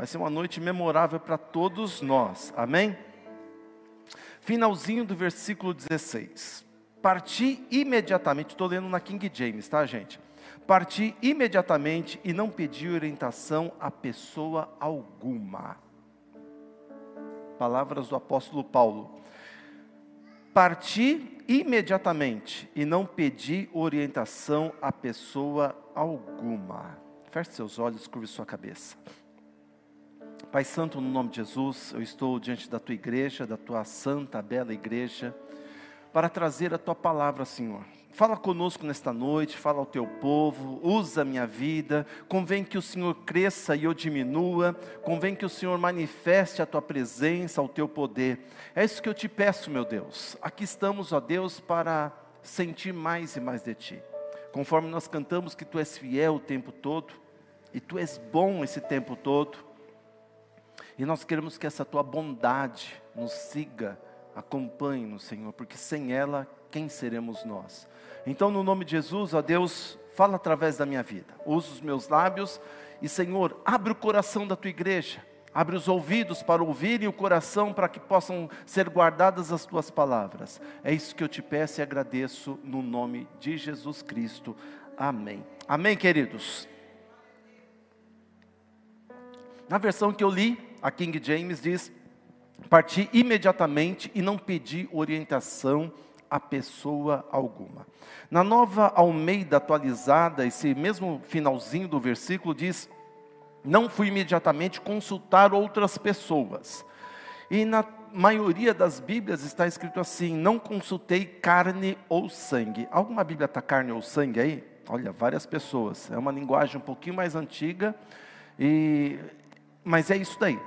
Vai ser uma noite memorável para todos nós. Amém? Finalzinho do versículo 16. Parti imediatamente, estou lendo na King James, tá, gente? Parti imediatamente e não pedi orientação a pessoa alguma. Palavras do apóstolo Paulo. Parti imediatamente e não pedi orientação a pessoa alguma. Feche seus olhos, curve sua cabeça. Pai Santo, no nome de Jesus, eu estou diante da tua igreja, da tua santa, bela igreja, para trazer a tua palavra, Senhor. Fala conosco nesta noite, fala ao teu povo, usa a minha vida, convém que o Senhor cresça e eu diminua, convém que o Senhor manifeste a tua presença, o teu poder. É isso que eu te peço, meu Deus. Aqui estamos, ó Deus, para sentir mais e mais de ti. Conforme nós cantamos que tu és fiel o tempo todo, e tu és bom esse tempo todo, e nós queremos que essa tua bondade nos siga, acompanhe-nos, Senhor, porque sem ela, quem seremos nós? Então, no nome de Jesus, ó Deus, fala através da minha vida, usa os meus lábios e, Senhor, abre o coração da tua igreja, abre os ouvidos para ouvir e o coração para que possam ser guardadas as tuas palavras. É isso que eu te peço e agradeço no nome de Jesus Cristo. Amém. Amém, queridos. Na versão que eu li, a King James diz: parti imediatamente e não pedi orientação a pessoa alguma. Na nova Almeida atualizada, esse mesmo finalzinho do versículo diz: não fui imediatamente consultar outras pessoas. E na maioria das Bíblias está escrito assim: não consultei carne ou sangue. Alguma Bíblia está carne ou sangue aí? Olha, várias pessoas. É uma linguagem um pouquinho mais antiga, e... mas é isso daí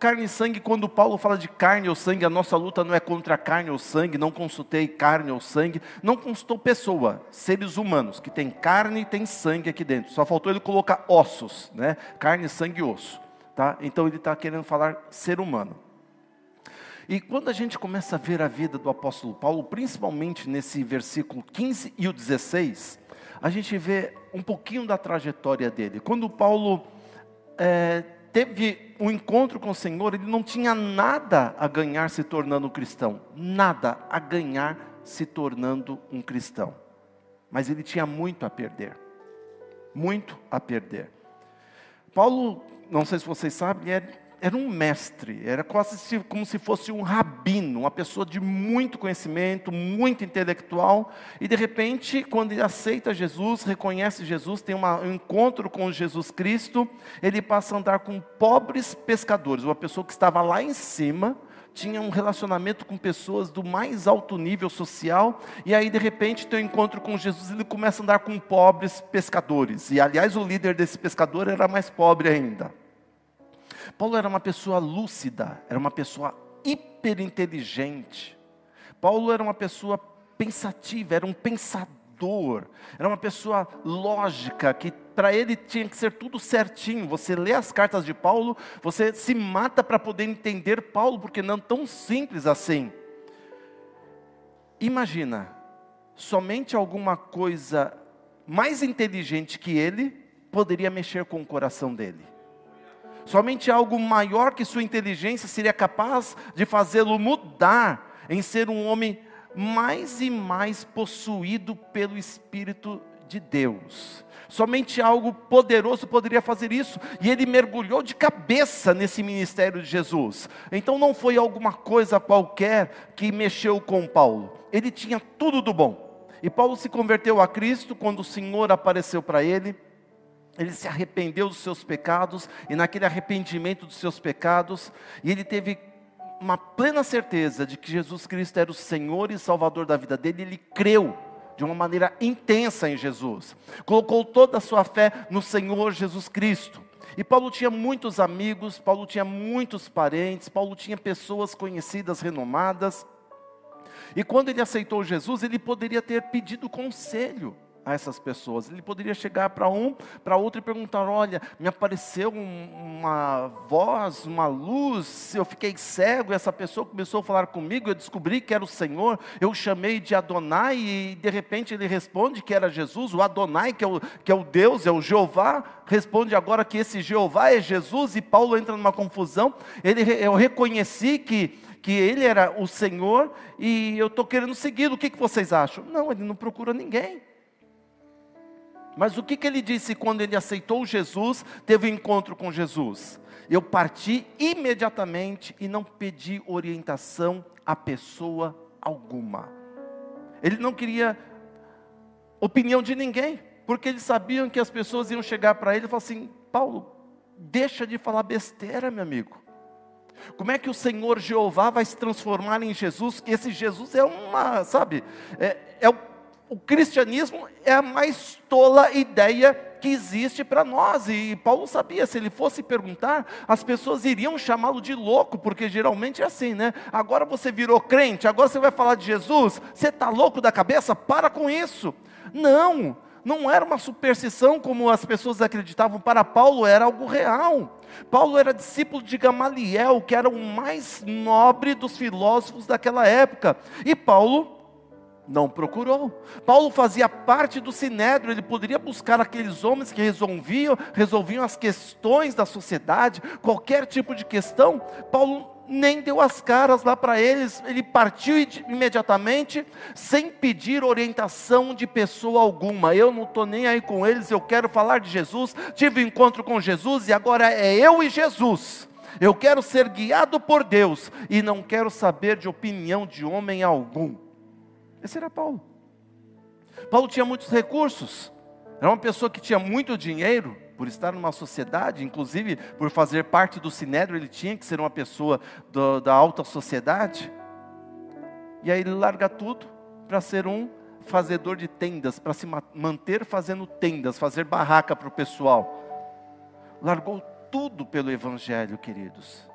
carne e sangue, quando Paulo fala de carne ou sangue, a nossa luta não é contra carne ou sangue, não consultei carne ou sangue, não consultou pessoa, seres humanos, que tem carne e tem sangue aqui dentro. Só faltou ele colocar ossos, né? Carne, sangue e osso. Tá? Então ele está querendo falar ser humano. E quando a gente começa a ver a vida do apóstolo Paulo, principalmente nesse versículo 15 e o 16, a gente vê um pouquinho da trajetória dele. Quando Paulo é, teve um encontro com o Senhor, ele não tinha nada a ganhar se tornando um cristão, nada a ganhar se tornando um cristão. Mas ele tinha muito a perder. Muito a perder. Paulo, não sei se vocês sabem, é era um mestre, era quase como se fosse um rabino, uma pessoa de muito conhecimento, muito intelectual, e de repente, quando ele aceita Jesus, reconhece Jesus, tem um encontro com Jesus Cristo, ele passa a andar com pobres pescadores, uma pessoa que estava lá em cima, tinha um relacionamento com pessoas do mais alto nível social, e aí de repente tem um encontro com Jesus, ele começa a andar com pobres pescadores, e aliás o líder desse pescador era mais pobre ainda. Paulo era uma pessoa lúcida, era uma pessoa hiperinteligente. Paulo era uma pessoa pensativa, era um pensador, era uma pessoa lógica, que para ele tinha que ser tudo certinho. Você lê as cartas de Paulo, você se mata para poder entender Paulo, porque não é tão simples assim. Imagina, somente alguma coisa mais inteligente que ele poderia mexer com o coração dele. Somente algo maior que sua inteligência seria capaz de fazê-lo mudar em ser um homem mais e mais possuído pelo Espírito de Deus. Somente algo poderoso poderia fazer isso, e ele mergulhou de cabeça nesse ministério de Jesus. Então não foi alguma coisa qualquer que mexeu com Paulo, ele tinha tudo do bom. E Paulo se converteu a Cristo quando o Senhor apareceu para ele ele se arrependeu dos seus pecados, e naquele arrependimento dos seus pecados, e ele teve uma plena certeza de que Jesus Cristo era o Senhor e Salvador da vida dele, ele creu de uma maneira intensa em Jesus, colocou toda a sua fé no Senhor Jesus Cristo. E Paulo tinha muitos amigos, Paulo tinha muitos parentes, Paulo tinha pessoas conhecidas, renomadas. E quando ele aceitou Jesus, ele poderia ter pedido conselho a essas pessoas. Ele poderia chegar para um, para outro e perguntar: Olha, me apareceu um, uma voz, uma luz, eu fiquei cego, essa pessoa começou a falar comigo, eu descobri que era o Senhor, eu chamei de Adonai, e de repente ele responde que era Jesus, o Adonai, que é o, que é o Deus, é o Jeová, responde agora que esse Jeová é Jesus, e Paulo entra numa confusão. Ele, eu reconheci que que ele era o Senhor e eu estou querendo seguir. O que, que vocês acham? Não, ele não procura ninguém. Mas o que, que ele disse quando ele aceitou Jesus, teve um encontro com Jesus? Eu parti imediatamente e não pedi orientação a pessoa alguma. Ele não queria opinião de ninguém, porque eles sabiam que as pessoas iam chegar para ele e falar assim: Paulo, deixa de falar besteira, meu amigo. Como é que o Senhor Jeová vai se transformar em Jesus? Que esse Jesus é uma, sabe, é, é o o cristianismo é a mais tola ideia que existe para nós. E Paulo sabia, se ele fosse perguntar, as pessoas iriam chamá-lo de louco, porque geralmente é assim, né? Agora você virou crente, agora você vai falar de Jesus, você está louco da cabeça? Para com isso. Não, não era uma superstição como as pessoas acreditavam, para Paulo era algo real. Paulo era discípulo de Gamaliel, que era o mais nobre dos filósofos daquela época. E Paulo não procurou. Paulo fazia parte do sinédrio, ele poderia buscar aqueles homens que resolviam, resolviam as questões da sociedade, qualquer tipo de questão. Paulo nem deu as caras lá para eles, ele partiu imediatamente, sem pedir orientação de pessoa alguma. Eu não estou nem aí com eles, eu quero falar de Jesus. Tive um encontro com Jesus e agora é eu e Jesus. Eu quero ser guiado por Deus e não quero saber de opinião de homem algum. Esse era Paulo. Paulo tinha muitos recursos, era uma pessoa que tinha muito dinheiro, por estar numa sociedade, inclusive por fazer parte do sinédrio, ele tinha que ser uma pessoa do, da alta sociedade. E aí ele larga tudo para ser um fazedor de tendas, para se manter fazendo tendas, fazer barraca para o pessoal. Largou tudo pelo Evangelho, queridos.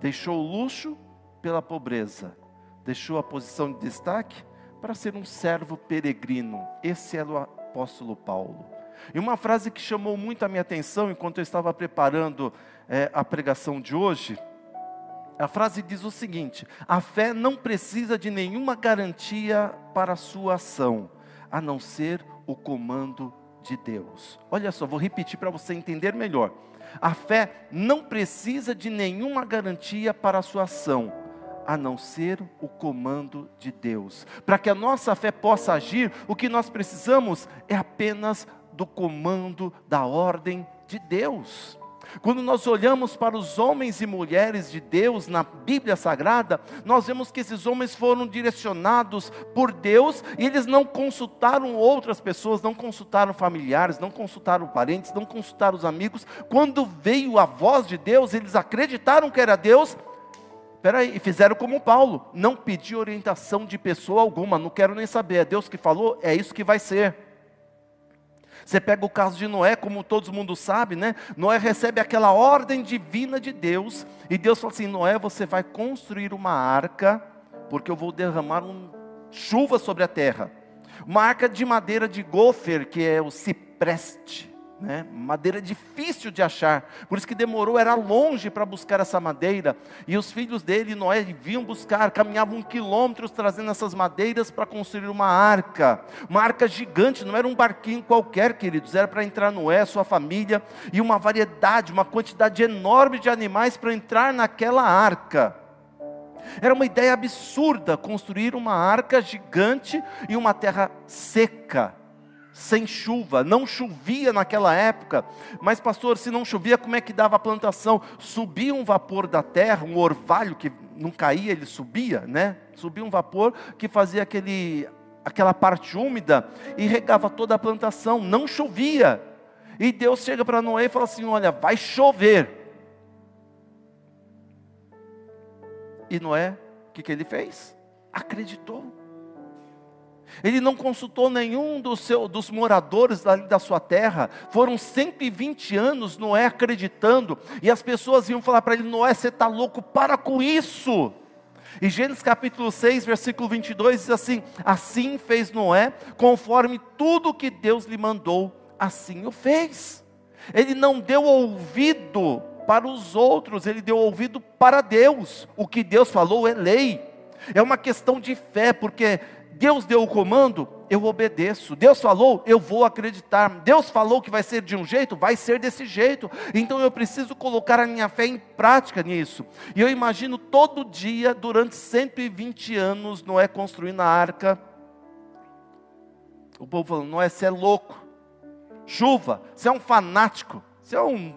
Deixou o luxo pela pobreza, deixou a posição de destaque para ser um servo peregrino. Esse é o apóstolo Paulo. E uma frase que chamou muito a minha atenção enquanto eu estava preparando é, a pregação de hoje, a frase diz o seguinte: a fé não precisa de nenhuma garantia para a sua ação, a não ser o comando de Deus. Olha só, vou repetir para você entender melhor. A fé não precisa de nenhuma garantia para a sua ação, a não ser o comando de Deus. Para que a nossa fé possa agir, o que nós precisamos é apenas do comando da ordem de Deus. Quando nós olhamos para os homens e mulheres de Deus na Bíblia Sagrada, nós vemos que esses homens foram direcionados por Deus e eles não consultaram outras pessoas, não consultaram familiares, não consultaram parentes, não consultaram os amigos. Quando veio a voz de Deus, eles acreditaram que era Deus Peraí, e fizeram como Paulo, não pedi orientação de pessoa alguma, não quero nem saber, é Deus que falou, é isso que vai ser. Você pega o caso de Noé, como todo mundo sabe, né? Noé recebe aquela ordem divina de Deus, e Deus fala assim: Noé, você vai construir uma arca, porque eu vou derramar um, chuva sobre a terra. Uma arca de madeira de gofer, que é o cipreste né? madeira difícil de achar, por isso que demorou, era longe para buscar essa madeira, e os filhos dele, Noé, vinham buscar, caminhavam quilômetros trazendo essas madeiras para construir uma arca, uma arca gigante, não era um barquinho qualquer, queridos, era para entrar Noé, sua família, e uma variedade, uma quantidade enorme de animais para entrar naquela arca. Era uma ideia absurda construir uma arca gigante em uma terra seca sem chuva, não chovia naquela época, mas pastor, se não chovia, como é que dava a plantação? Subia um vapor da terra, um orvalho que não caía, ele subia, né? Subia um vapor que fazia aquele, aquela parte úmida e regava toda a plantação, não chovia. E Deus chega para Noé e fala assim: Olha, vai chover. E Noé, o que, que ele fez? Acreditou. Ele não consultou nenhum dos, seu, dos moradores da, da sua terra. Foram 120 anos Noé acreditando. E as pessoas iam falar para ele: Noé, você está louco, para com isso. E Gênesis capítulo 6, versículo 22 diz assim: Assim fez Noé, conforme tudo que Deus lhe mandou, assim o fez. Ele não deu ouvido para os outros, ele deu ouvido para Deus. O que Deus falou é lei. É uma questão de fé, porque Deus deu o comando, eu obedeço. Deus falou, eu vou acreditar. Deus falou que vai ser de um jeito, vai ser desse jeito. Então eu preciso colocar a minha fé em prática nisso. E eu imagino todo dia, durante 120 anos, Noé construindo a arca. O povo falando: Noé, você é louco. Chuva, você é um fanático. Você é um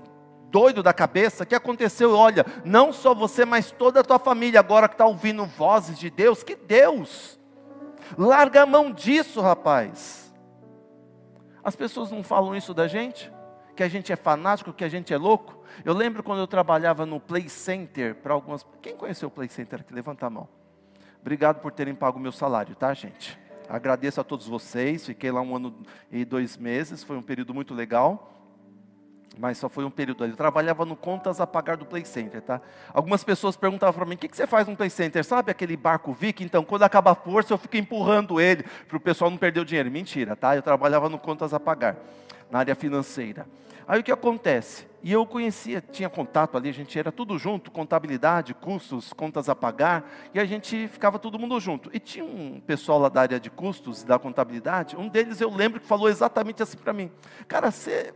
doido da cabeça, o que aconteceu? Olha, não só você, mas toda a tua família agora que está ouvindo vozes de Deus, que Deus, larga a mão disso, rapaz. As pessoas não falam isso da gente? Que a gente é fanático, que a gente é louco? Eu lembro quando eu trabalhava no Play Center para algumas. Quem conheceu o Play Center aqui? Levanta a mão. Obrigado por terem pago o meu salário, tá, gente? Agradeço a todos vocês. Fiquei lá um ano e dois meses, foi um período muito legal mas só foi um período ali. Eu trabalhava no contas a pagar do Play Center, tá? Algumas pessoas perguntavam para mim: o que, que você faz no Play Center? Sabe aquele barco Vic? Então, quando acaba a força, eu fico empurrando ele para o pessoal não perder o dinheiro. Mentira, tá? Eu trabalhava no contas a pagar, na área financeira. Aí o que acontece? E eu conhecia, tinha contato ali, a gente era tudo junto, contabilidade, custos, contas a pagar, e a gente ficava todo mundo junto. E tinha um pessoal lá da área de custos, da contabilidade, um deles eu lembro que falou exatamente assim para mim: Cara, você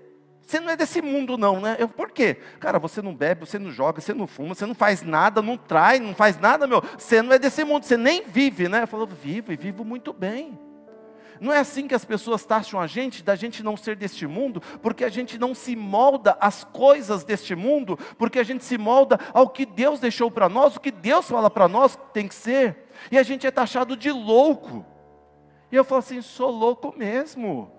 você não é desse mundo, não, né? Eu, por quê? Cara, você não bebe, você não joga, você não fuma, você não faz nada, não trai, não faz nada, meu. Você não é desse mundo, você nem vive, né? Eu falo, vivo e vivo muito bem. Não é assim que as pessoas taxam a gente, da gente não ser deste mundo, porque a gente não se molda às coisas deste mundo, porque a gente se molda ao que Deus deixou para nós, o que Deus fala para nós que tem que ser, e a gente é taxado de louco. E eu falo assim: sou louco mesmo.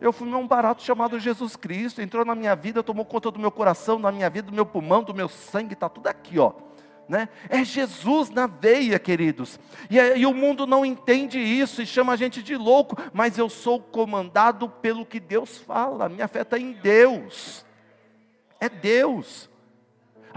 Eu fui um barato chamado Jesus Cristo, entrou na minha vida, tomou conta do meu coração, da minha vida, do meu pulmão, do meu sangue, está tudo aqui, ó. Né? É Jesus na veia, queridos. E, e o mundo não entende isso e chama a gente de louco, mas eu sou comandado pelo que Deus fala, minha fé está em Deus. É Deus.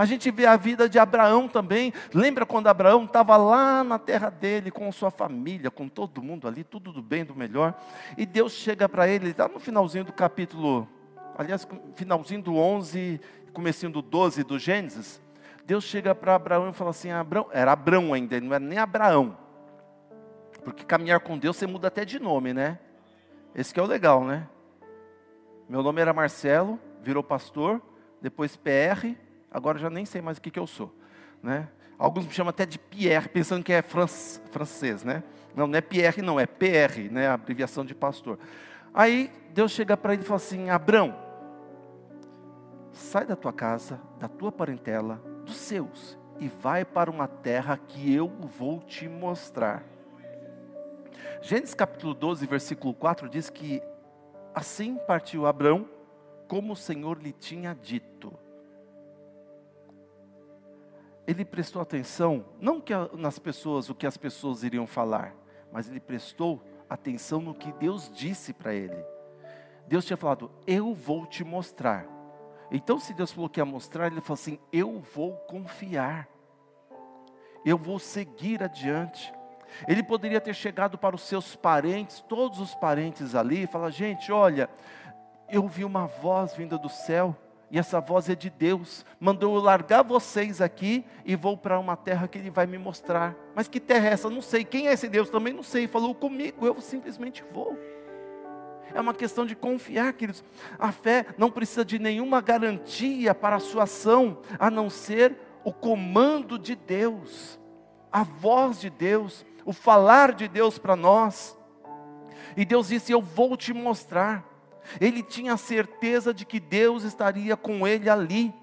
A gente vê a vida de Abraão também. Lembra quando Abraão estava lá na terra dele, com sua família, com todo mundo ali, tudo do bem, do melhor. E Deus chega para ele, está no finalzinho do capítulo, aliás, finalzinho do 11, comecinho do 12 do Gênesis. Deus chega para Abraão e fala assim: Abraão, era Abraão ainda, não era nem Abraão. Porque caminhar com Deus você muda até de nome, né? Esse que é o legal, né? Meu nome era Marcelo, virou pastor, depois PR, agora já nem sei mais o que, que eu sou. Né? Alguns me chamam até de Pierre, pensando que é francês, né? Não, não é Pierre, não, é PR, né? A abreviação de pastor. Aí Deus chega para ele e fala assim: Abrão, sai da tua casa, da tua parentela, dos seus, e vai para uma terra que eu vou te mostrar. Gênesis capítulo 12, versículo 4 diz que assim partiu Abrão, como o Senhor lhe tinha dito ele prestou atenção, não que nas pessoas, o que as pessoas iriam falar, mas ele prestou atenção no que Deus disse para ele. Deus tinha falado, eu vou te mostrar. Então, se Deus falou que ia mostrar, ele falou assim: eu vou confiar, eu vou seguir adiante. Ele poderia ter chegado para os seus parentes, todos os parentes ali, e falar: gente, olha, eu vi uma voz vinda do céu, e essa voz é de Deus. Mandou eu largar vocês aqui e vou para uma terra que Ele vai me mostrar. Mas que terra é essa? Não sei. Quem é esse Deus? Também não sei. Falou comigo, eu simplesmente vou. É uma questão de confiar, queridos. A fé não precisa de nenhuma garantia para a sua ação, a não ser o comando de Deus, a voz de Deus, o falar de Deus para nós. E Deus disse: Eu vou te mostrar. Ele tinha certeza de que Deus estaria com ele ali.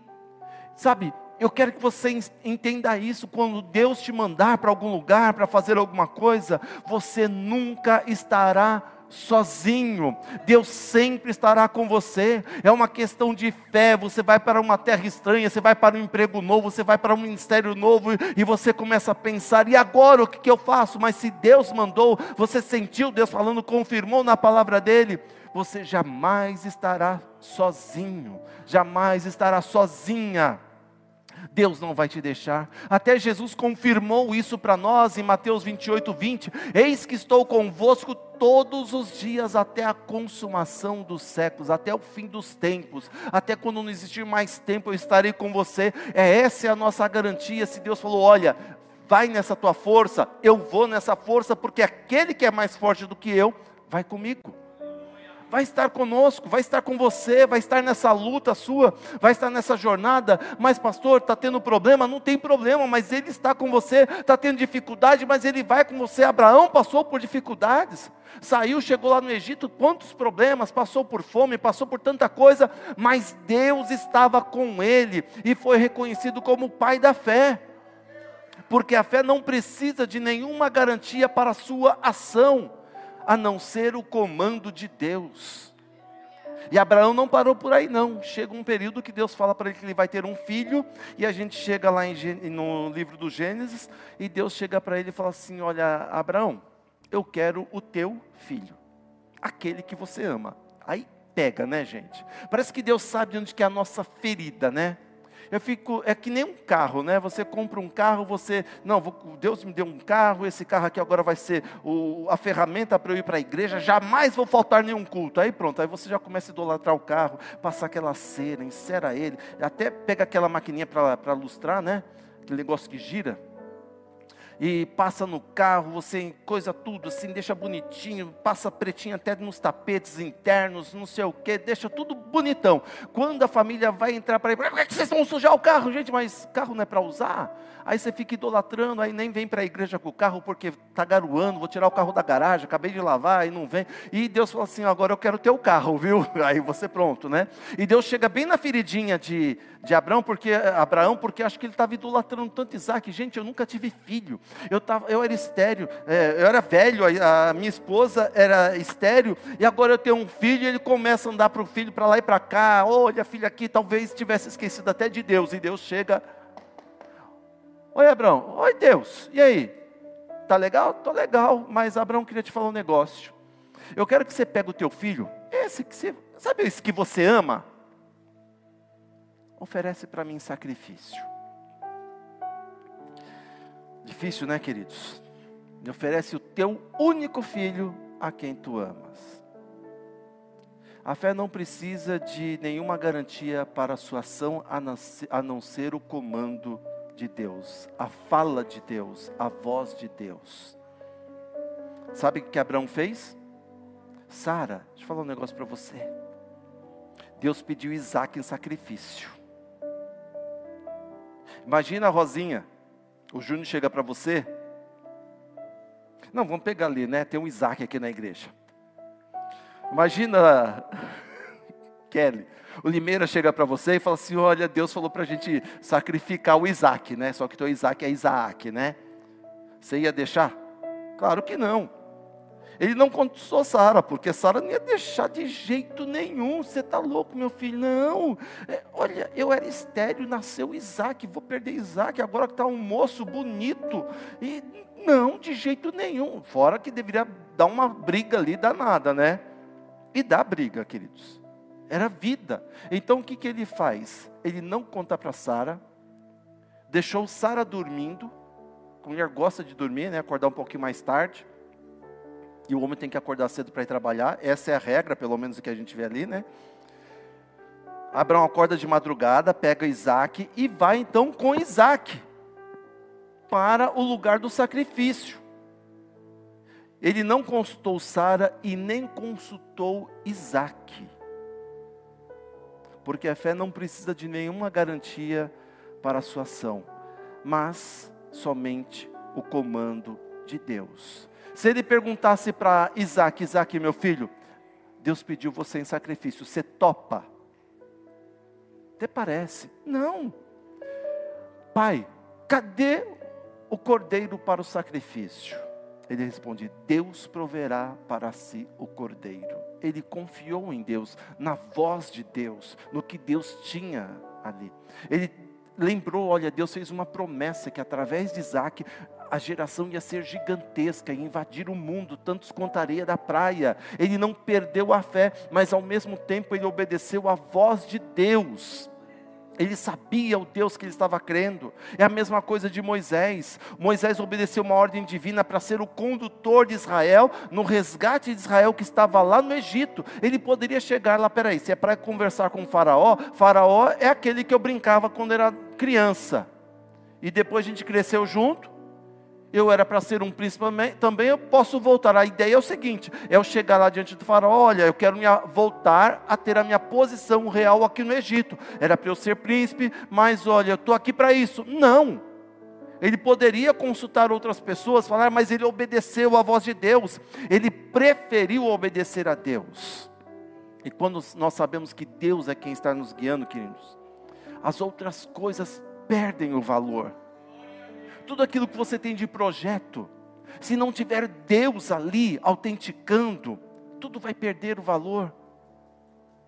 Sabe, eu quero que você entenda isso. Quando Deus te mandar para algum lugar, para fazer alguma coisa, você nunca estará sozinho. Deus sempre estará com você. É uma questão de fé. Você vai para uma terra estranha, você vai para um emprego novo, você vai para um ministério novo e você começa a pensar: e agora o que, que eu faço? Mas se Deus mandou, você sentiu Deus falando, confirmou na palavra dele você jamais estará sozinho, jamais estará sozinha. Deus não vai te deixar. Até Jesus confirmou isso para nós em Mateus 28, 20: Eis que estou convosco todos os dias até a consumação dos séculos, até o fim dos tempos, até quando não existir mais tempo, eu estarei com você. É essa é a nossa garantia. Se Deus falou: Olha, vai nessa tua força, eu vou nessa força, porque aquele que é mais forte do que eu, vai comigo vai estar conosco, vai estar com você, vai estar nessa luta sua, vai estar nessa jornada. Mas, pastor, está tendo problema? Não tem problema, mas Ele está com você. Está tendo dificuldade, mas Ele vai com você. Abraão passou por dificuldades, saiu, chegou lá no Egito, quantos problemas, passou por fome, passou por tanta coisa, mas Deus estava com ele e foi reconhecido como o pai da fé. Porque a fé não precisa de nenhuma garantia para a sua ação a não ser o comando de Deus. E Abraão não parou por aí, não. Chega um período que Deus fala para ele que ele vai ter um filho, e a gente chega lá em, no livro do Gênesis, e Deus chega para ele e fala assim: Olha, Abraão, eu quero o teu filho, aquele que você ama. Aí pega, né, gente? Parece que Deus sabe onde que é a nossa ferida, né? Eu fico, é que nem um carro, né? Você compra um carro, você, não, Deus me deu um carro, esse carro aqui agora vai ser o, a ferramenta para eu ir para a igreja, jamais vou faltar nenhum culto. Aí pronto, aí você já começa a idolatrar o carro, passar aquela cera, encera ele, até pega aquela maquininha para lustrar, né? Aquele negócio que gira e passa no carro, você coisa tudo assim, deixa bonitinho, passa pretinho até nos tapetes internos, não sei o que, deixa tudo bonitão. Quando a família vai entrar para ir, por que vocês vão sujar o carro, gente? Mas carro não é para usar? Aí você fica idolatrando, aí nem vem para a igreja com o carro porque está garoando, vou tirar o carro da garagem, acabei de lavar, e não vem. E Deus fala assim: agora eu quero ter o carro, viu? Aí você pronto, né? E Deus chega bem na feridinha de, de Abraão, porque Abraão, porque acho que ele estava idolatrando tanto Isaac. Gente, eu nunca tive filho. Eu, tava, eu era estéreo, é, eu era velho, a, a, minha esposa era estéreo, e agora eu tenho um filho, e ele começa a andar para o filho para lá e para cá. Olha, filho aqui, talvez tivesse esquecido até de Deus, e Deus chega. Oi, Abraão. Oi, Deus. E aí? Tá legal? Tô legal, mas Abraão queria te falar um negócio. Eu quero que você pegue o teu filho, esse que você, sabe esse que você ama? Oferece para mim sacrifício. Difícil, né, queridos? Me oferece o teu único filho a quem tu amas. A fé não precisa de nenhuma garantia para a sua ação a não ser o comando de Deus, a fala de Deus, a voz de Deus. Sabe o que Abraão fez? Sara, deixa eu falar um negócio para você. Deus pediu Isaac em sacrifício. Imagina a Rosinha, o Júnior chega para você. Não, vamos pegar ali, né? Tem um Isaac aqui na igreja. Imagina, Kelly, o Limeira chega para você e fala assim: Olha, Deus falou para a gente sacrificar o Isaac, né? Só que o teu Isaac é Isaac, né? Você ia deixar? Claro que não. Ele não contou Sara, porque Sara não ia deixar de jeito nenhum. Você está louco, meu filho? Não. É, olha, eu era estéreo, nasceu Isaac, vou perder Isaac, agora que está um moço bonito. E não, de jeito nenhum. Fora que deveria dar uma briga ali danada, né? E dá briga, queridos. Era vida. Então o que, que ele faz? Ele não conta para Sara, deixou Sara dormindo. A mulher gosta de dormir, né? Acordar um pouquinho mais tarde e o homem tem que acordar cedo para ir trabalhar. Essa é a regra, pelo menos o que a gente vê ali, né? Abraão acorda de madrugada, pega Isaac e vai então com Isaac para o lugar do sacrifício. Ele não consultou Sara e nem consultou Isaac. Porque a fé não precisa de nenhuma garantia para a sua ação, mas somente o comando de Deus. Se ele perguntasse para Isaac, Isaac, meu filho, Deus pediu você em sacrifício, você topa? Até parece. Não. Pai, cadê o cordeiro para o sacrifício? Ele responde: Deus proverá para si o cordeiro. Ele confiou em Deus, na voz de Deus, no que Deus tinha ali. Ele lembrou: olha, Deus fez uma promessa que através de Isaac a geração ia ser gigantesca, ia invadir o mundo, tantos quanto a areia da praia. Ele não perdeu a fé, mas ao mesmo tempo ele obedeceu à voz de Deus. Ele sabia o Deus que ele estava crendo. É a mesma coisa de Moisés. Moisés obedeceu uma ordem divina para ser o condutor de Israel no resgate de Israel que estava lá no Egito. Ele poderia chegar lá, peraí, se é para conversar com o faraó, faraó é aquele que eu brincava quando era criança. E depois a gente cresceu junto, eu era para ser um príncipe também, eu posso voltar. A ideia é o seguinte: é eu chegar lá diante do faraó, olha, eu quero voltar a ter a minha posição real aqui no Egito. Era para eu ser príncipe, mas olha, eu estou aqui para isso. Não. Ele poderia consultar outras pessoas, falar, mas ele obedeceu à voz de Deus. Ele preferiu obedecer a Deus. E quando nós sabemos que Deus é quem está nos guiando, queridos, as outras coisas perdem o valor tudo aquilo que você tem de projeto, se não tiver Deus ali autenticando, tudo vai perder o valor.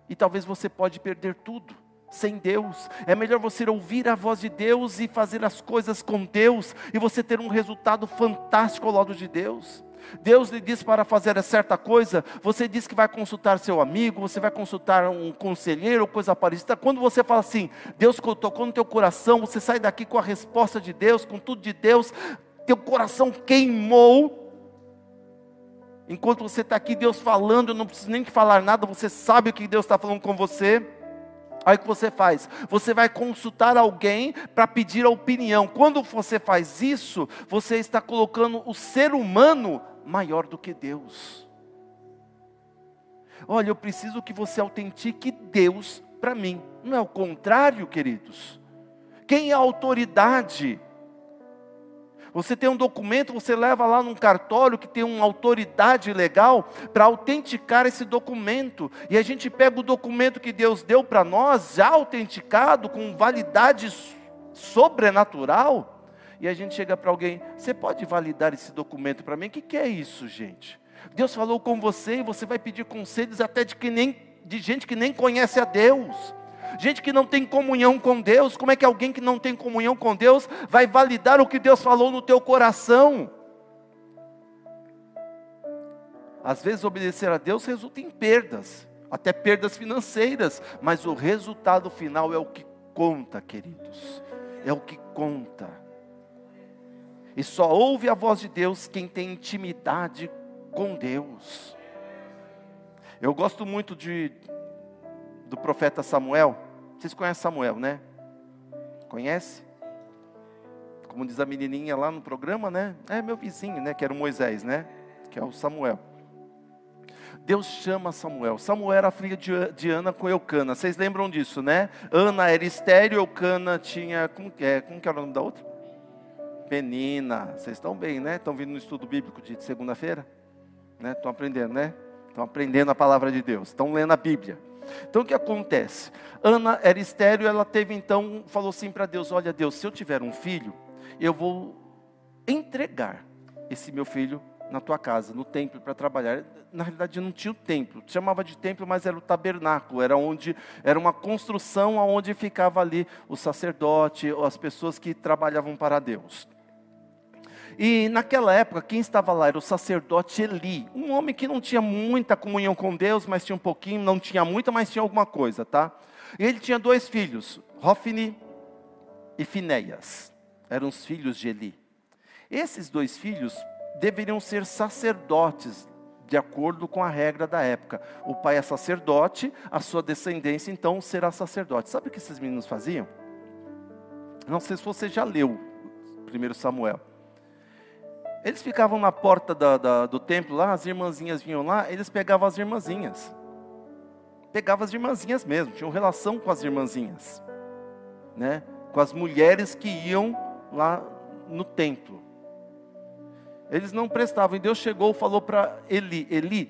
E talvez você pode perder tudo sem Deus. É melhor você ouvir a voz de Deus e fazer as coisas com Deus e você ter um resultado fantástico ao lado de Deus. Deus lhe diz para fazer certa coisa, você diz que vai consultar seu amigo, você vai consultar um conselheiro coisa parecida. Quando você fala assim, Deus tocou no teu coração, você sai daqui com a resposta de Deus, com tudo de Deus, teu coração queimou. Enquanto você está aqui, Deus falando, eu não preciso nem falar nada, você sabe o que Deus está falando com você. Aí o que você faz? Você vai consultar alguém para pedir a opinião. Quando você faz isso, você está colocando o ser humano maior do que Deus. Olha, eu preciso que você autentique Deus para mim. Não é o contrário, queridos. Quem é a autoridade? Você tem um documento, você leva lá num cartório que tem uma autoridade legal para autenticar esse documento. E a gente pega o documento que Deus deu para nós, já autenticado, com validade sobrenatural, e a gente chega para alguém: você pode validar esse documento para mim? O que, que é isso, gente? Deus falou com você e você vai pedir conselhos até de, que nem, de gente que nem conhece a Deus. Gente que não tem comunhão com Deus, como é que alguém que não tem comunhão com Deus vai validar o que Deus falou no teu coração? Às vezes obedecer a Deus resulta em perdas, até perdas financeiras, mas o resultado final é o que conta, queridos. É o que conta. E só ouve a voz de Deus quem tem intimidade com Deus. Eu gosto muito de do profeta Samuel. Vocês conhecem Samuel, né? Conhece? Como diz a menininha lá no programa, né? É meu vizinho, né? Que era o Moisés, né? Que é o Samuel. Deus chama Samuel. Samuel era filho de, de Ana com Eucana. Vocês lembram disso, né? Ana era estéreo, Eucana tinha. Como, é, como que era o nome da outra? Penina, vocês estão bem, né? Estão vindo no estudo bíblico de segunda-feira? Né? Estão aprendendo, né? Estão aprendendo a palavra de Deus, estão lendo a Bíblia. Então o que acontece? Ana era estéreo, ela teve então, falou assim para Deus: Olha, Deus, se eu tiver um filho, eu vou entregar esse meu filho na tua casa, no templo para trabalhar. Na realidade não tinha o templo, chamava de templo, mas era o tabernáculo, era onde era uma construção onde ficava ali o sacerdote, ou as pessoas que trabalhavam para Deus. E naquela época, quem estava lá era o sacerdote Eli, um homem que não tinha muita comunhão com Deus, mas tinha um pouquinho, não tinha muita, mas tinha alguma coisa, tá? E ele tinha dois filhos, Rofini e Finéias, eram os filhos de Eli. Esses dois filhos deveriam ser sacerdotes, de acordo com a regra da época. O pai é sacerdote, a sua descendência então será sacerdote. Sabe o que esses meninos faziam? Não sei se você já leu 1 Samuel. Eles ficavam na porta da, da, do templo lá, as irmãzinhas vinham lá, eles pegavam as irmãzinhas. Pegavam as irmãzinhas mesmo, tinham relação com as irmãzinhas. Né? Com as mulheres que iam lá no templo. Eles não prestavam. E Deus chegou e falou para Eli: Eli,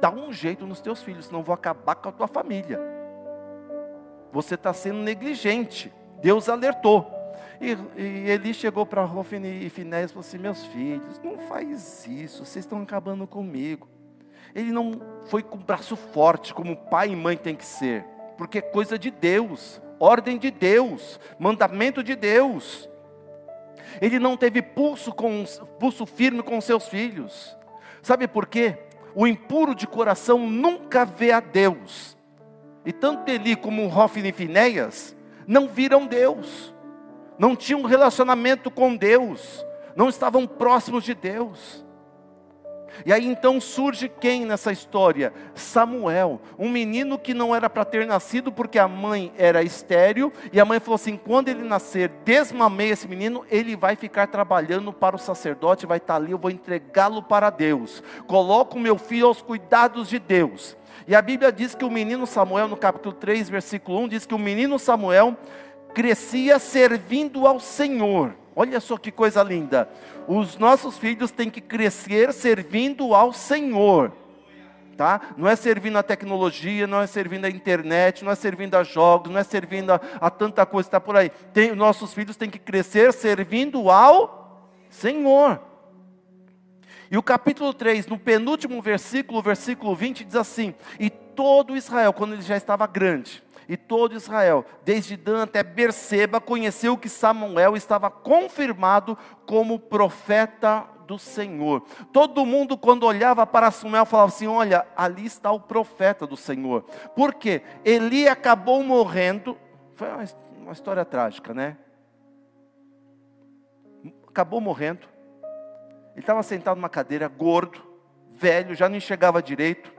dá um jeito nos teus filhos, senão vou acabar com a tua família. Você está sendo negligente. Deus alertou. E, e chegou para Rofini e Finés e falou assim: Meus filhos, não faz isso, vocês estão acabando comigo. Ele não foi com o braço forte, como pai e mãe tem que ser, porque é coisa de Deus, ordem de Deus, mandamento de Deus. Ele não teve pulso, com, pulso firme com seus filhos. Sabe por quê? O impuro de coração nunca vê a Deus. E tanto Eli como Rofini e Finéias não viram Deus, não tinham um relacionamento com Deus, não estavam próximos de Deus. E aí então surge quem nessa história? Samuel, um menino que não era para ter nascido porque a mãe era estéril, e a mãe falou assim: quando ele nascer, desmamei esse menino, ele vai ficar trabalhando para o sacerdote, vai estar ali, eu vou entregá-lo para Deus. Coloco meu filho aos cuidados de Deus. E a Bíblia diz que o menino Samuel, no capítulo 3, versículo 1, diz que o menino Samuel crescia servindo ao Senhor. Olha só que coisa linda. Os nossos filhos têm que crescer servindo ao Senhor. Tá? Não é servindo a tecnologia, não é servindo a internet, não é servindo a jogos, não é servindo a, a tanta coisa que está por aí. Tem, nossos filhos têm que crescer servindo ao Senhor. E o capítulo 3, no penúltimo versículo, versículo 20, diz assim: E todo Israel, quando ele já estava grande, e todo Israel, desde Dan até Berseba, conheceu que Samuel estava confirmado como profeta do Senhor. Todo mundo, quando olhava para Samuel, falava assim: Olha, ali está o profeta do Senhor. Por quê? Eli acabou morrendo. Foi uma história trágica, né? Acabou morrendo ele estava sentado numa cadeira, gordo, velho, já não enxergava direito.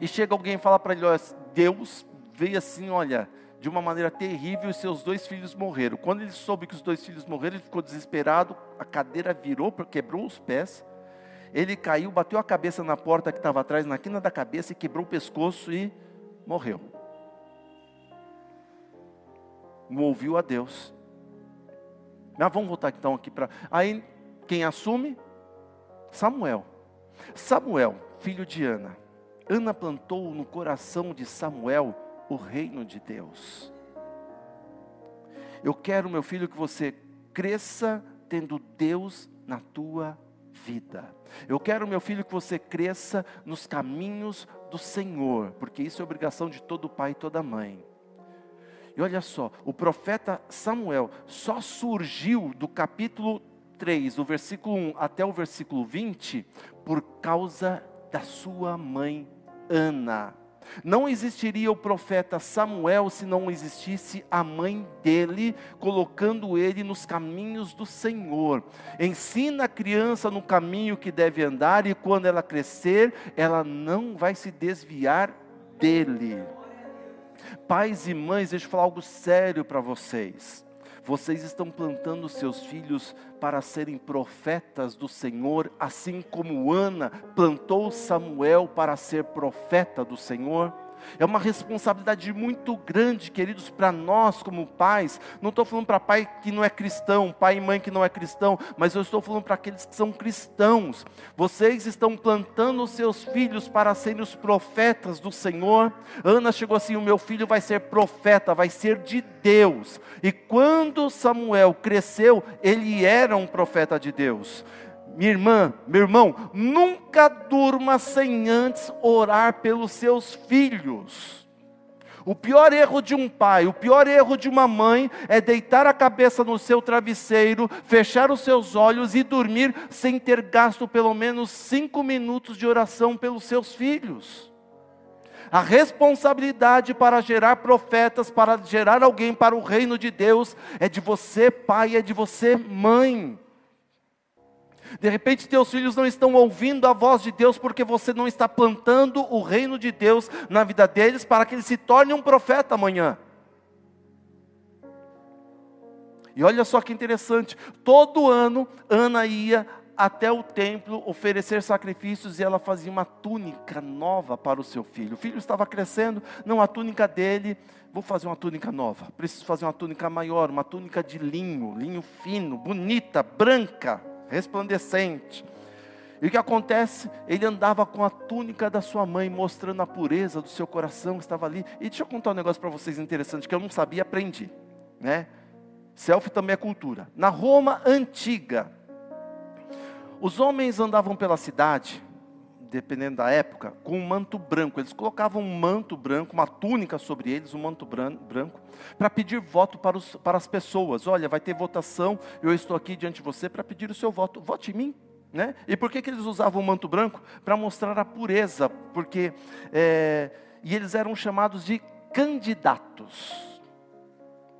E chega alguém e fala para ele: olha, Deus veio assim, olha, de uma maneira terrível e seus dois filhos morreram. Quando ele soube que os dois filhos morreram, ele ficou desesperado, a cadeira virou, quebrou os pés. Ele caiu, bateu a cabeça na porta que estava atrás, na quina da cabeça, e quebrou o pescoço e morreu. Não ouviu a Deus. Mas vamos voltar então aqui para. Aí quem assume? Samuel. Samuel, filho de Ana. Ana plantou no coração de Samuel o reino de Deus. Eu quero, meu filho, que você cresça tendo Deus na tua vida. Eu quero, meu filho, que você cresça nos caminhos do Senhor, porque isso é obrigação de todo pai e toda mãe. E olha só, o profeta Samuel só surgiu do capítulo 3, do versículo 1 até o versículo 20, por causa da sua mãe Ana. Não existiria o profeta Samuel se não existisse a mãe dele, colocando ele nos caminhos do Senhor. Ensina a criança no caminho que deve andar, e quando ela crescer, ela não vai se desviar dele. Pais e mães, deixa eu falar algo sério para vocês. Vocês estão plantando seus filhos para serem profetas do Senhor, assim como Ana plantou Samuel para ser profeta do Senhor? É uma responsabilidade muito grande, queridos, para nós como pais. Não estou falando para pai que não é cristão, pai e mãe que não é cristão, mas eu estou falando para aqueles que são cristãos. Vocês estão plantando os seus filhos para serem os profetas do Senhor. Ana chegou assim: o meu filho vai ser profeta, vai ser de Deus. E quando Samuel cresceu, ele era um profeta de Deus minha irmã, meu irmão, nunca durma sem antes orar pelos seus filhos. O pior erro de um pai, o pior erro de uma mãe é deitar a cabeça no seu travesseiro, fechar os seus olhos e dormir sem ter gasto pelo menos cinco minutos de oração pelos seus filhos. A responsabilidade para gerar profetas, para gerar alguém para o reino de Deus, é de você, pai, é de você, mãe. De repente, teus filhos não estão ouvindo a voz de Deus porque você não está plantando o reino de Deus na vida deles para que ele se torne um profeta amanhã. E olha só que interessante: todo ano Ana ia até o templo oferecer sacrifícios e ela fazia uma túnica nova para o seu filho. O filho estava crescendo, não a túnica dele, vou fazer uma túnica nova. Preciso fazer uma túnica maior, uma túnica de linho, linho fino, bonita, branca resplandecente. E o que acontece? Ele andava com a túnica da sua mãe, mostrando a pureza do seu coração estava ali. E deixa eu contar um negócio para vocês interessante que eu não sabia, aprendi, né? Selfie também é cultura. Na Roma antiga, os homens andavam pela cidade, dependendo da época, com um manto branco. Eles colocavam um manto branco, uma túnica sobre eles, um manto branco, para pedir voto para, os, para as pessoas. Olha, vai ter votação, eu estou aqui diante de você para pedir o seu voto. Vote em mim. Né? E por que, que eles usavam o manto branco? Para mostrar a pureza, porque é, e eles eram chamados de candidatos.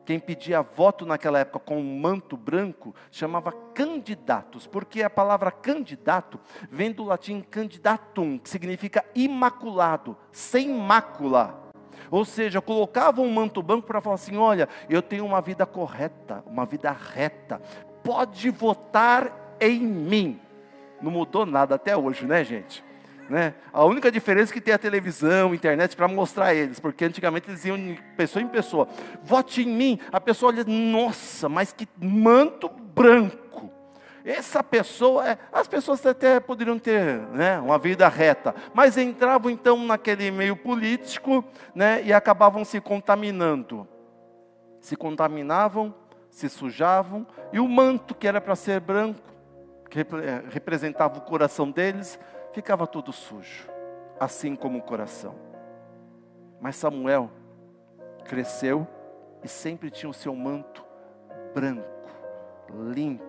Quem pedia voto naquela época com um manto branco, chamava candidatos, porque a palavra candidato vem do latim candidatum, que significa imaculado, sem mácula. Ou seja, colocavam um manto branco para falar assim: olha, eu tenho uma vida correta, uma vida reta, pode votar em mim. Não mudou nada até hoje, né, gente? Né? A única diferença é que tem a televisão, internet para mostrar eles, porque antigamente eles iam de pessoa em pessoa. Vote em mim. A pessoa olha, nossa, mas que manto branco. Essa pessoa, é, as pessoas até poderiam ter né, uma vida reta, mas entravam então naquele meio político né, e acabavam se contaminando. Se contaminavam, se sujavam, e o manto que era para ser branco, que é, representava o coração deles, ficava tudo sujo, assim como o coração. Mas Samuel cresceu e sempre tinha o seu manto branco, limpo,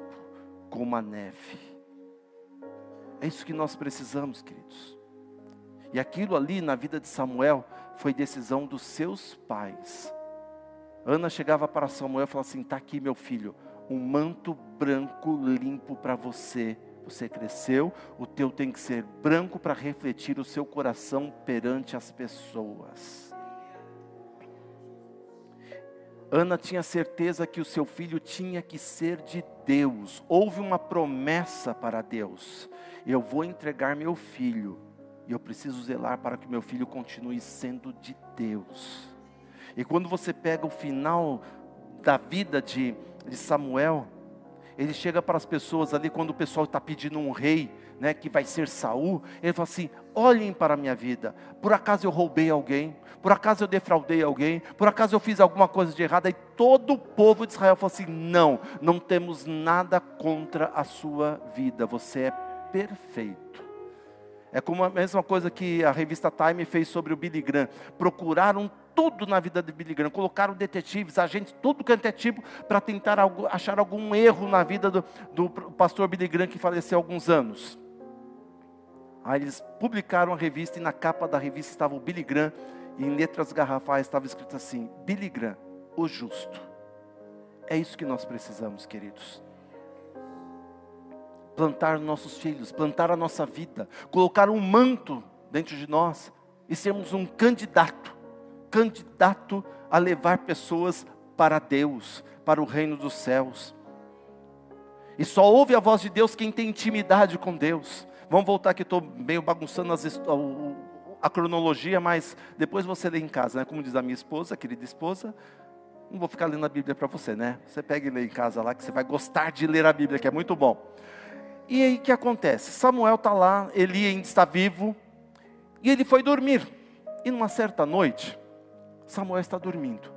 como a neve. É isso que nós precisamos, queridos. E aquilo ali na vida de Samuel foi decisão dos seus pais. Ana chegava para Samuel e falava assim: está aqui, meu filho, um manto branco limpo para você você cresceu, o teu tem que ser branco para refletir o seu coração perante as pessoas. Ana tinha certeza que o seu filho tinha que ser de Deus. Houve uma promessa para Deus. Eu vou entregar meu filho. E eu preciso zelar para que meu filho continue sendo de Deus. E quando você pega o final da vida de, de Samuel, ele chega para as pessoas ali quando o pessoal está pedindo um rei, né, que vai ser Saul, ele fala assim: olhem para a minha vida. Por acaso eu roubei alguém? Por acaso eu defraudei alguém? Por acaso eu fiz alguma coisa de errada? E todo o povo de Israel falou assim: não, não temos nada contra a sua vida. Você é perfeito. É como a mesma coisa que a revista Time fez sobre o Billy Graham. Procuraram tudo na vida de Billy Graham, colocaram detetives, agentes, tudo que é tipo, para tentar algo, achar algum erro na vida do, do pastor Billy Graham que faleceu há alguns anos. Aí eles publicaram a revista e na capa da revista estava o Billy Graham e em letras garrafais estava escrito assim: Billy Graham, o justo. É isso que nós precisamos, queridos. Plantar nossos filhos, plantar a nossa vida, colocar um manto dentro de nós e sermos um candidato candidato a levar pessoas para Deus, para o reino dos céus. E só ouve a voz de Deus quem tem intimidade com Deus. Vamos voltar aqui, estou meio bagunçando as, a, cronologia, mas depois você lê em casa, né? Como diz a minha esposa, querida esposa, não vou ficar lendo a Bíblia para você, né? Você pega e lê em casa lá, que você vai gostar de ler a Bíblia, que é muito bom. E aí o que acontece? Samuel está lá, Eli ainda está vivo, e ele foi dormir. E numa certa noite, Samuel está dormindo.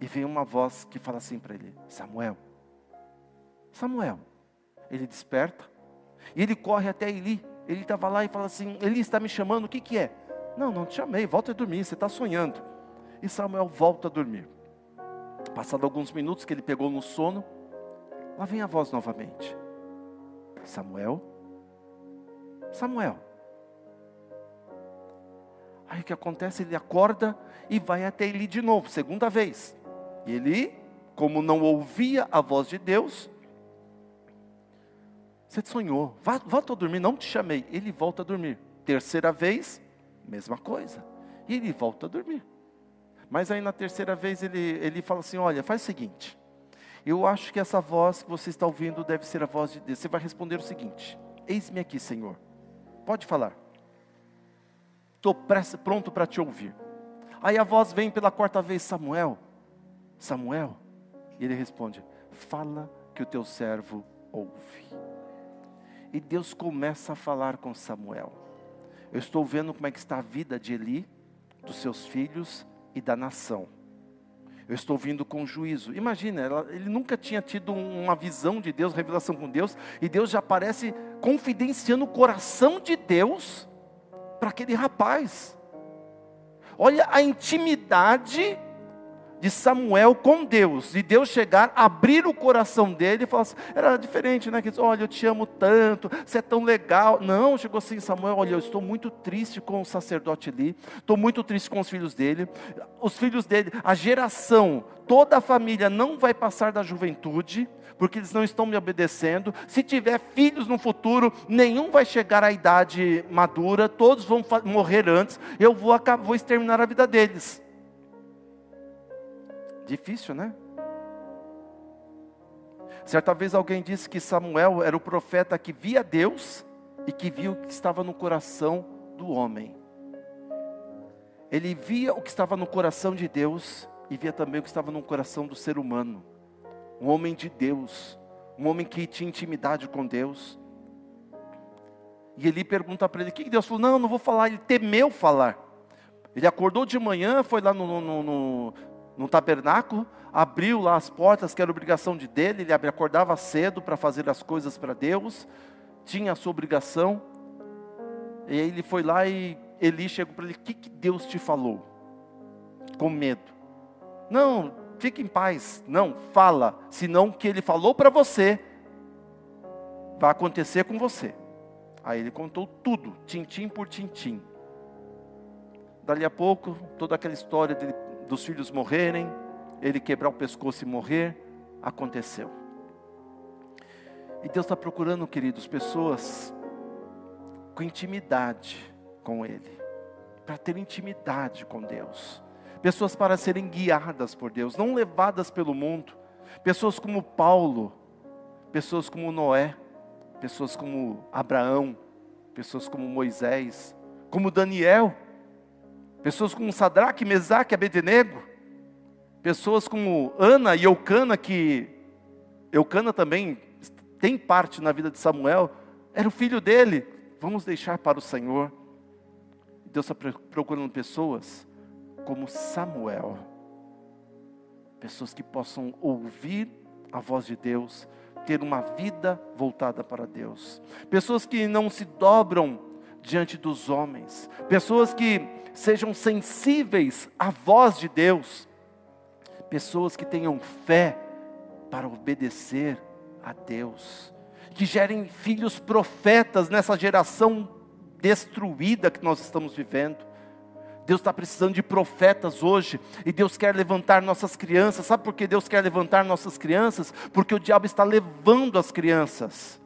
E vem uma voz que fala assim para ele: Samuel, Samuel. Ele desperta e ele corre até Eli. Ele estava lá e fala assim: Eli está me chamando, o que, que é? Não, não te chamei, volta a dormir, você está sonhando. E Samuel volta a dormir. Passado alguns minutos que ele pegou no sono, lá vem a voz novamente: Samuel, Samuel. Aí o que acontece? Ele acorda e vai até Eli de novo, segunda vez. E ele, como não ouvia a voz de Deus, você sonhou, volta a dormir, não te chamei. Ele volta a dormir. Terceira vez, mesma coisa. E ele volta a dormir. Mas aí na terceira vez ele, ele fala assim: Olha, faz o seguinte. Eu acho que essa voz que você está ouvindo deve ser a voz de Deus. Você vai responder o seguinte: Eis-me aqui, Senhor. Pode falar estou pronto para te ouvir. Aí a voz vem pela quarta vez: Samuel, Samuel. E ele responde: Fala que o teu servo ouve. E Deus começa a falar com Samuel. Eu estou vendo como é que está a vida de Eli, dos seus filhos e da nação. Eu estou vindo com juízo. Imagina, ele nunca tinha tido uma visão de Deus, revelação com Deus, e Deus já aparece confidenciando o coração de Deus para aquele rapaz. Olha a intimidade de Samuel com Deus, e Deus chegar, abrir o coração dele e falar assim, era diferente, né? Que diz, olha, eu te amo tanto, você é tão legal. Não, chegou assim, Samuel, olha, eu estou muito triste com o sacerdote ali, estou muito triste com os filhos dele, os filhos dele, a geração, toda a família não vai passar da juventude, porque eles não estão me obedecendo. Se tiver filhos no futuro, nenhum vai chegar à idade madura, todos vão morrer antes, eu vou, vou exterminar a vida deles. Difícil, né? Certa vez alguém disse que Samuel era o profeta que via Deus e que via o que estava no coração do homem. Ele via o que estava no coração de Deus e via também o que estava no coração do ser humano. Um homem de Deus, um homem que tinha intimidade com Deus. E ele pergunta para ele: o que Deus falou? Não, não vou falar. Ele temeu falar. Ele acordou de manhã, foi lá no, no, no, no tabernáculo, abriu lá as portas, que era obrigação de dele, ele acordava cedo para fazer as coisas para Deus, tinha a sua obrigação, e aí ele foi lá e Eli chegou para ele: O que, que Deus te falou? Com medo. Não, fique em paz. Não, fala. Senão o que ele falou para você vai acontecer com você. Aí ele contou tudo, tintim por tintim. Dali a pouco, toda aquela história dele dos filhos morrerem, ele quebrar o pescoço e morrer, aconteceu. E Deus está procurando, queridos, pessoas com intimidade com Ele, para ter intimidade com Deus, pessoas para serem guiadas por Deus, não levadas pelo mundo, pessoas como Paulo, pessoas como Noé, pessoas como Abraão, pessoas como Moisés, como Daniel, pessoas como Sadraque, Mesaque, Abednego, pessoas como Ana e Eucana, que Eucana também tem parte na vida de Samuel, era o filho dele, vamos deixar para o Senhor. Deus está procurando pessoas como Samuel, pessoas que possam ouvir a voz de Deus, ter uma vida voltada para Deus, pessoas que não se dobram diante dos homens, pessoas que sejam sensíveis à voz de Deus, pessoas que tenham fé para obedecer a Deus, que gerem filhos profetas nessa geração destruída que nós estamos vivendo. Deus está precisando de profetas hoje, e Deus quer levantar nossas crianças. Sabe por que Deus quer levantar nossas crianças? Porque o diabo está levando as crianças.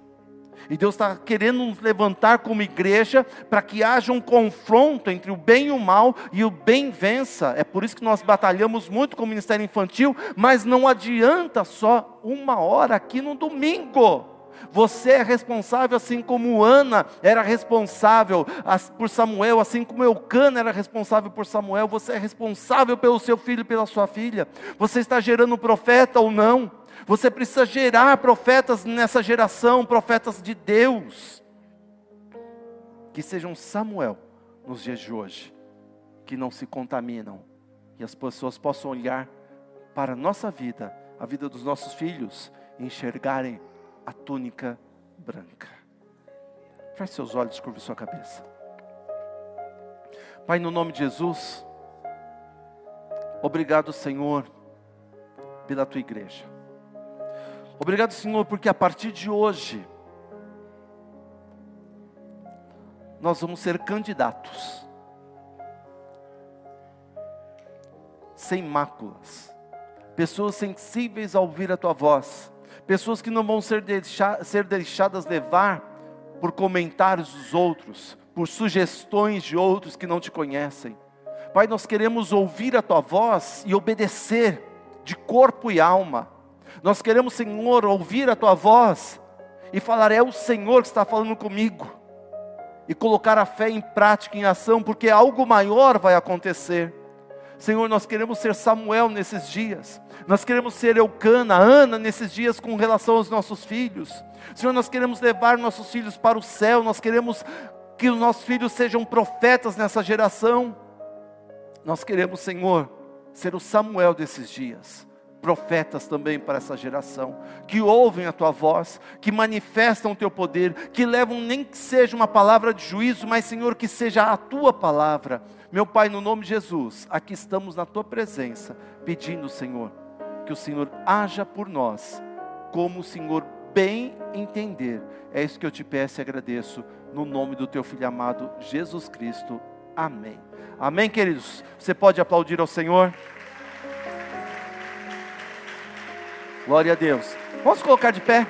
E Deus está querendo nos levantar como igreja para que haja um confronto entre o bem e o mal e o bem vença. É por isso que nós batalhamos muito com o ministério infantil, mas não adianta só uma hora aqui no domingo. Você é responsável assim como Ana era responsável por Samuel, assim como Eucana era responsável por Samuel. Você é responsável pelo seu filho e pela sua filha. Você está gerando profeta ou não? Você precisa gerar profetas nessa geração, profetas de Deus, que sejam Samuel nos dias de hoje, que não se contaminam e as pessoas possam olhar para a nossa vida, a vida dos nossos filhos, e enxergarem a túnica branca. Feche seus olhos, curve sua cabeça. Pai, no nome de Jesus, obrigado, Senhor, pela tua igreja. Obrigado, Senhor, porque a partir de hoje, nós vamos ser candidatos, sem máculas, pessoas sensíveis a ouvir a tua voz, pessoas que não vão ser, ser deixadas levar por comentários dos outros, por sugestões de outros que não te conhecem. Pai, nós queremos ouvir a tua voz e obedecer de corpo e alma nós queremos, Senhor, ouvir a tua voz e falar: é o Senhor que está falando comigo, e colocar a fé em prática, em ação, porque algo maior vai acontecer. Senhor, nós queremos ser Samuel nesses dias, nós queremos ser Eucana, Ana nesses dias com relação aos nossos filhos. Senhor, nós queremos levar nossos filhos para o céu, nós queremos que os nossos filhos sejam profetas nessa geração. Nós queremos, Senhor, ser o Samuel desses dias profetas também para essa geração, que ouvem a tua voz, que manifestam o teu poder, que levam nem que seja uma palavra de juízo, mas Senhor, que seja a tua palavra. Meu Pai, no nome de Jesus, aqui estamos na tua presença, pedindo, Senhor, que o Senhor haja por nós, como o Senhor bem entender. É isso que eu te peço e agradeço, no nome do teu filho amado Jesus Cristo. Amém. Amém, queridos? Você pode aplaudir ao Senhor? Glória a Deus. Vamos colocar de pé?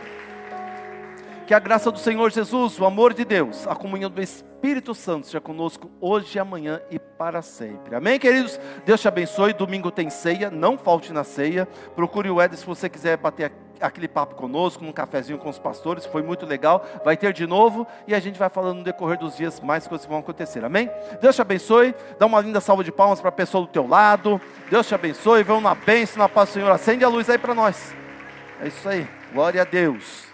Que a graça do Senhor Jesus, o amor de Deus, a comunhão do Espírito Santo seja conosco hoje, amanhã e para sempre. Amém, queridos? Deus te abençoe. Domingo tem ceia, não falte na ceia. Procure o Ed se você quiser bater aquele papo conosco, num cafezinho com os pastores, foi muito legal. Vai ter de novo e a gente vai falando no decorrer dos dias mais coisas que vão acontecer. Amém? Deus te abençoe. Dá uma linda salva de palmas para a pessoa do teu lado. Deus te abençoe. Vamos na bênção, na paz do Senhor. Acende a luz aí para nós. É isso aí. Glória a Deus.